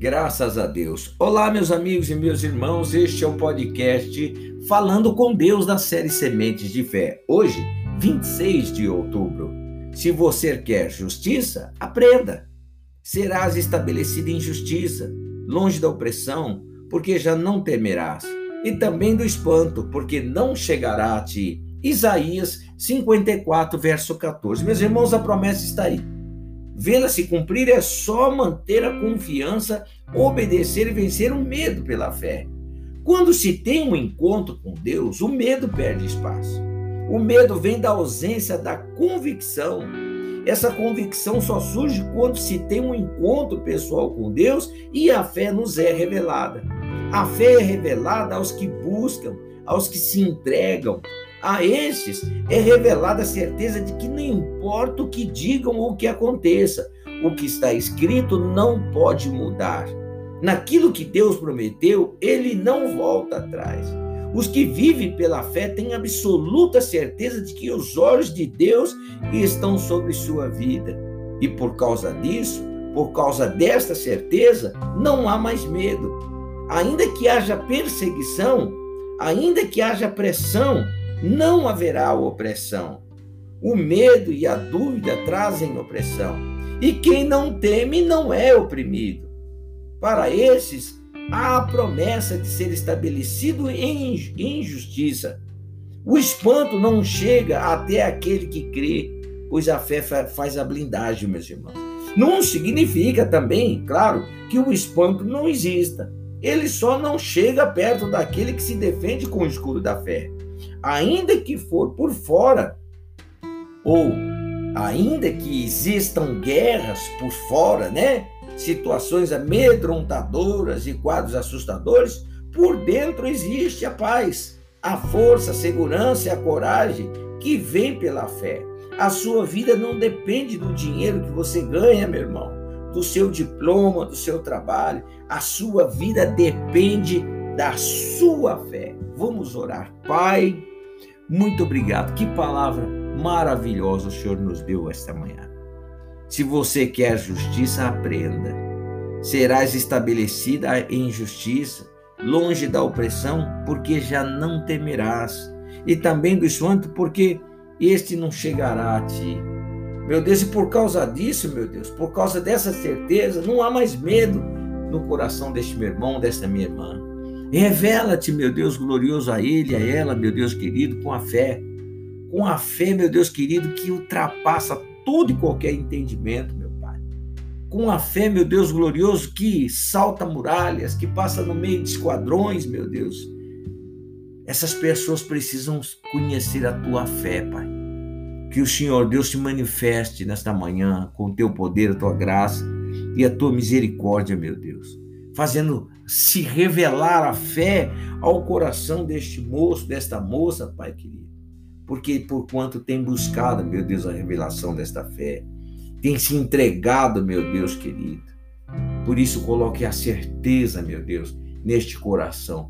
Graças a Deus. Olá, meus amigos e meus irmãos, este é o podcast Falando com Deus da série Sementes de Fé. Hoje, 26 de outubro. Se você quer justiça, aprenda. Serás estabelecido em justiça, longe da opressão, porque já não temerás, e também do espanto, porque não chegará a ti. Isaías 54, verso 14. Meus irmãos, a promessa está aí. Vê-la se cumprir é só manter a confiança, obedecer e vencer o medo pela fé. Quando se tem um encontro com Deus, o medo perde espaço. O medo vem da ausência da convicção. Essa convicção só surge quando se tem um encontro pessoal com Deus e a fé nos é revelada. A fé é revelada aos que buscam, aos que se entregam, a estes é revelada a certeza de que não importa o que digam ou o que aconteça, o que está escrito não pode mudar. Naquilo que Deus prometeu, ele não volta atrás. Os que vivem pela fé têm absoluta certeza de que os olhos de Deus estão sobre sua vida. E por causa disso, por causa desta certeza, não há mais medo. Ainda que haja perseguição, ainda que haja pressão, não haverá opressão. O medo e a dúvida trazem opressão. E quem não teme não é oprimido. Para esses, há a promessa de ser estabelecido em, em justiça. O espanto não chega até aquele que crê, pois a fé faz a blindagem, meus irmãos. Não significa também, claro, que o espanto não exista. Ele só não chega perto daquele que se defende com o escudo da fé ainda que for por fora, ou ainda que existam guerras por fora, né? Situações amedrontadoras e quadros assustadores, por dentro existe a paz, a força, a segurança e a coragem que vem pela fé. A sua vida não depende do dinheiro que você ganha, meu irmão, do seu diploma, do seu trabalho. A sua vida depende da sua fé. Vamos orar. Pai, muito obrigado. Que palavra maravilhosa o Senhor nos deu esta manhã. Se você quer justiça, aprenda. Serás estabelecida em justiça, longe da opressão, porque já não temerás, e também do espanto, porque este não chegará a ti. Meu Deus, e por causa disso, meu Deus, por causa dessa certeza, não há mais medo no coração deste meu irmão, desta minha irmã. Revela-te, meu Deus glorioso, a ele, a ela, meu Deus querido, com a fé. Com a fé, meu Deus querido, que ultrapassa todo e qualquer entendimento, meu Pai. Com a fé, meu Deus glorioso, que salta muralhas, que passa no meio de esquadrões, meu Deus. Essas pessoas precisam conhecer a tua fé, Pai. Que o Senhor Deus te manifeste nesta manhã com o teu poder, a tua graça e a tua misericórdia, meu Deus fazendo se revelar a fé ao coração deste moço, desta moça, Pai querido. Porque por quanto tem buscado, meu Deus, a revelação desta fé, tem se entregado, meu Deus querido. Por isso coloque a certeza, meu Deus, neste coração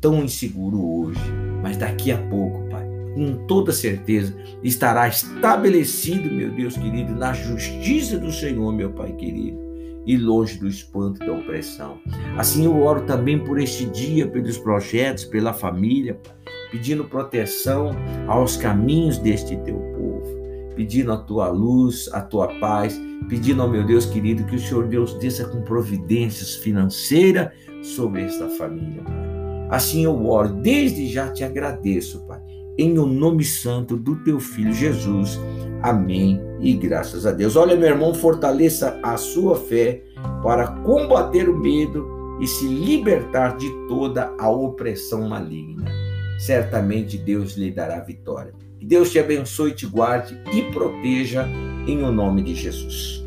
tão inseguro hoje, mas daqui a pouco, Pai, com toda certeza estará estabelecido, meu Deus querido, na justiça do Senhor, meu Pai querido e longe do espanto da opressão. Assim eu oro também por este dia, pelos projetos, pela família, pedindo proteção aos caminhos deste teu povo, pedindo a tua luz, a tua paz, pedindo ao meu Deus querido que o Senhor Deus desça com providências financeiras sobre esta família. Assim eu oro, desde já te agradeço, Pai, em o nome santo do teu filho Jesus. Amém e graças a Deus. Olha, meu irmão, fortaleça a sua fé para combater o medo e se libertar de toda a opressão maligna. Certamente Deus lhe dará vitória. Que Deus te abençoe, te guarde e proteja em o nome de Jesus.